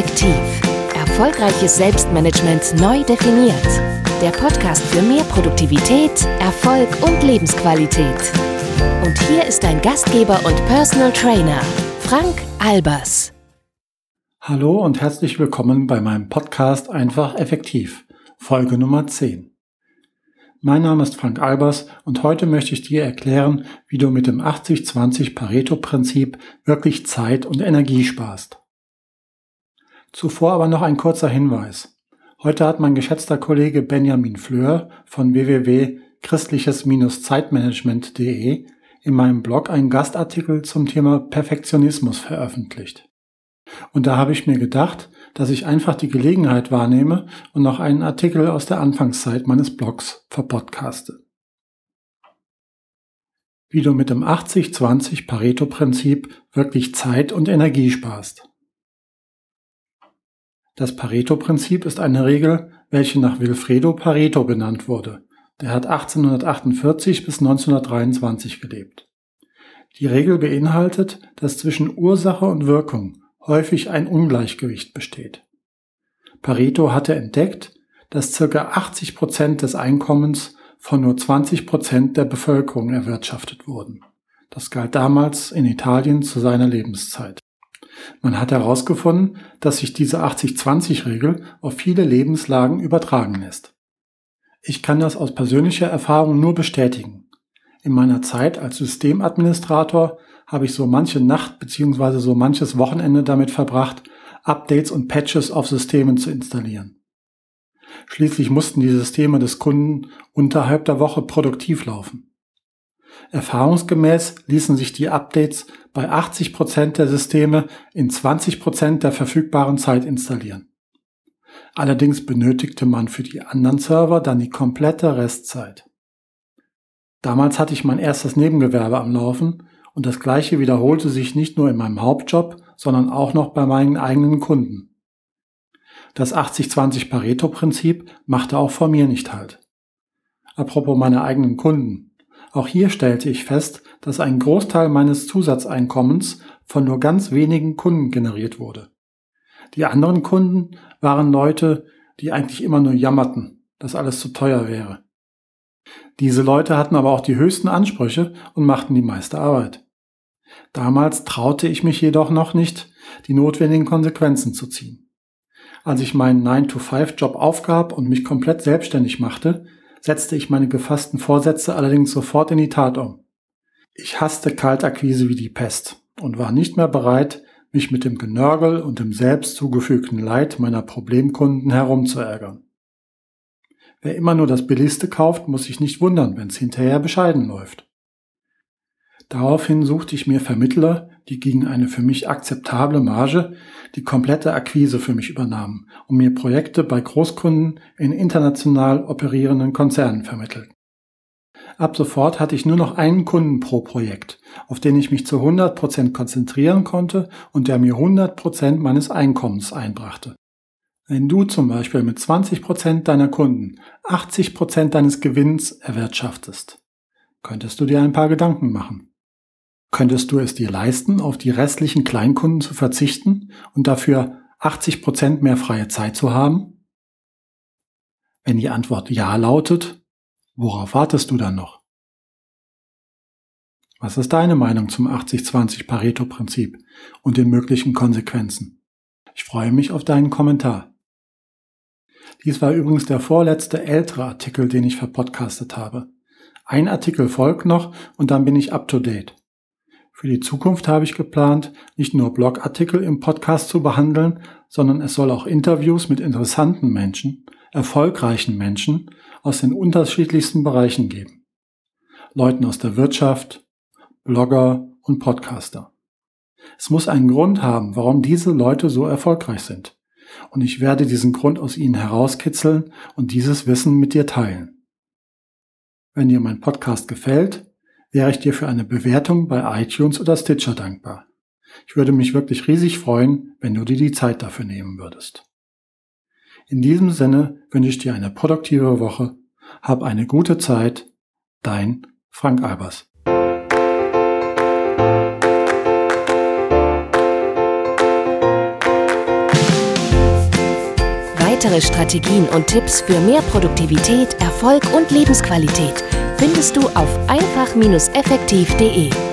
Effektiv. Erfolgreiches Selbstmanagement neu definiert. Der Podcast für mehr Produktivität, Erfolg und Lebensqualität. Und hier ist dein Gastgeber und Personal Trainer, Frank Albers. Hallo und herzlich willkommen bei meinem Podcast Einfach Effektiv, Folge Nummer 10. Mein Name ist Frank Albers und heute möchte ich dir erklären, wie du mit dem 80-20 Pareto-Prinzip wirklich Zeit und Energie sparst. Zuvor aber noch ein kurzer Hinweis. Heute hat mein geschätzter Kollege Benjamin Fleur von www.christliches-zeitmanagement.de in meinem Blog einen Gastartikel zum Thema Perfektionismus veröffentlicht. Und da habe ich mir gedacht, dass ich einfach die Gelegenheit wahrnehme und noch einen Artikel aus der Anfangszeit meines Blogs verpodcaste. Wie du mit dem 80-20 Pareto-Prinzip wirklich Zeit und Energie sparst. Das Pareto-Prinzip ist eine Regel, welche nach Wilfredo Pareto benannt wurde. Der hat 1848 bis 1923 gelebt. Die Regel beinhaltet, dass zwischen Ursache und Wirkung häufig ein Ungleichgewicht besteht. Pareto hatte entdeckt, dass ca. 80 Prozent des Einkommens von nur 20 Prozent der Bevölkerung erwirtschaftet wurden. Das galt damals in Italien zu seiner Lebenszeit. Man hat herausgefunden, dass sich diese 80-20-Regel auf viele Lebenslagen übertragen lässt. Ich kann das aus persönlicher Erfahrung nur bestätigen. In meiner Zeit als Systemadministrator habe ich so manche Nacht bzw. so manches Wochenende damit verbracht, Updates und Patches auf Systemen zu installieren. Schließlich mussten die Systeme des Kunden unterhalb der Woche produktiv laufen. Erfahrungsgemäß ließen sich die Updates bei 80 Prozent der Systeme in 20 Prozent der verfügbaren Zeit installieren. Allerdings benötigte man für die anderen Server dann die komplette Restzeit. Damals hatte ich mein erstes Nebengewerbe am Laufen und das gleiche wiederholte sich nicht nur in meinem Hauptjob, sondern auch noch bei meinen eigenen Kunden. Das 80-20 Pareto-Prinzip machte auch vor mir nicht halt. Apropos meine eigenen Kunden. Auch hier stellte ich fest, dass ein Großteil meines Zusatzeinkommens von nur ganz wenigen Kunden generiert wurde. Die anderen Kunden waren Leute, die eigentlich immer nur jammerten, dass alles zu teuer wäre. Diese Leute hatten aber auch die höchsten Ansprüche und machten die meiste Arbeit. Damals traute ich mich jedoch noch nicht, die notwendigen Konsequenzen zu ziehen. Als ich meinen 9-to-5-Job aufgab und mich komplett selbstständig machte, setzte ich meine gefassten Vorsätze allerdings sofort in die Tat um. Ich hasste Kaltakquise wie die Pest und war nicht mehr bereit, mich mit dem Genörgel und dem selbst zugefügten Leid meiner Problemkunden herumzuärgern. Wer immer nur das Billigste kauft, muss sich nicht wundern, wenn es hinterher bescheiden läuft. Daraufhin suchte ich mir Vermittler, die gegen eine für mich akzeptable Marge die komplette Akquise für mich übernahmen und mir Projekte bei Großkunden in international operierenden Konzernen vermittelten. Ab sofort hatte ich nur noch einen Kunden pro Projekt, auf den ich mich zu 100 Prozent konzentrieren konnte und der mir 100 Prozent meines Einkommens einbrachte. Wenn du zum Beispiel mit 20% deiner Kunden 80% deines Gewinns erwirtschaftest, könntest du dir ein paar Gedanken machen. Könntest du es dir leisten, auf die restlichen Kleinkunden zu verzichten und dafür 80% mehr freie Zeit zu haben? Wenn die Antwort Ja lautet, worauf wartest du dann noch? Was ist deine Meinung zum 80-20 Pareto-Prinzip und den möglichen Konsequenzen? Ich freue mich auf deinen Kommentar. Dies war übrigens der vorletzte ältere Artikel, den ich verpodcastet habe. Ein Artikel folgt noch und dann bin ich up to date. Für die Zukunft habe ich geplant, nicht nur Blogartikel im Podcast zu behandeln, sondern es soll auch Interviews mit interessanten Menschen, erfolgreichen Menschen aus den unterschiedlichsten Bereichen geben. Leuten aus der Wirtschaft, Blogger und Podcaster. Es muss einen Grund haben, warum diese Leute so erfolgreich sind und ich werde diesen Grund aus ihnen herauskitzeln und dieses Wissen mit dir teilen. Wenn dir mein Podcast gefällt, wäre ich dir für eine Bewertung bei iTunes oder Stitcher dankbar. Ich würde mich wirklich riesig freuen, wenn du dir die Zeit dafür nehmen würdest. In diesem Sinne wünsche ich dir eine produktive Woche. Hab eine gute Zeit. Dein Frank Albers. Weitere Strategien und Tipps für mehr Produktivität, Erfolg und Lebensqualität findest du auf einfach-effektiv.de.